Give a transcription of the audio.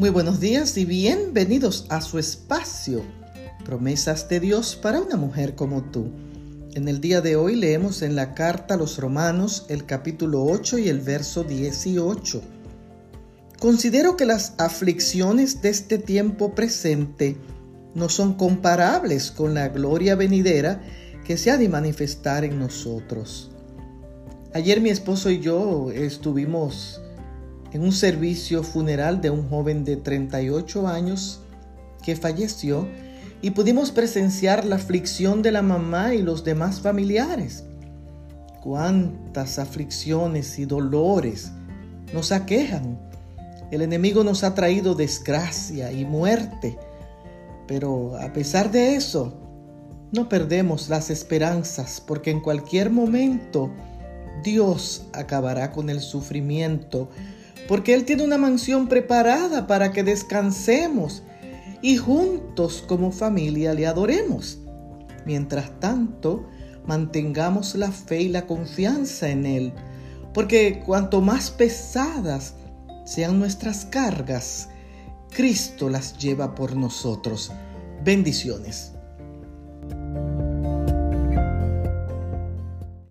Muy buenos días y bienvenidos a su espacio, promesas de Dios para una mujer como tú. En el día de hoy leemos en la carta a los romanos el capítulo 8 y el verso 18. Considero que las aflicciones de este tiempo presente no son comparables con la gloria venidera que se ha de manifestar en nosotros. Ayer mi esposo y yo estuvimos en un servicio funeral de un joven de 38 años que falleció y pudimos presenciar la aflicción de la mamá y los demás familiares. Cuántas aflicciones y dolores nos aquejan. El enemigo nos ha traído desgracia y muerte, pero a pesar de eso, no perdemos las esperanzas porque en cualquier momento Dios acabará con el sufrimiento porque Él tiene una mansión preparada para que descansemos y juntos como familia le adoremos. Mientras tanto, mantengamos la fe y la confianza en Él, porque cuanto más pesadas sean nuestras cargas, Cristo las lleva por nosotros. Bendiciones.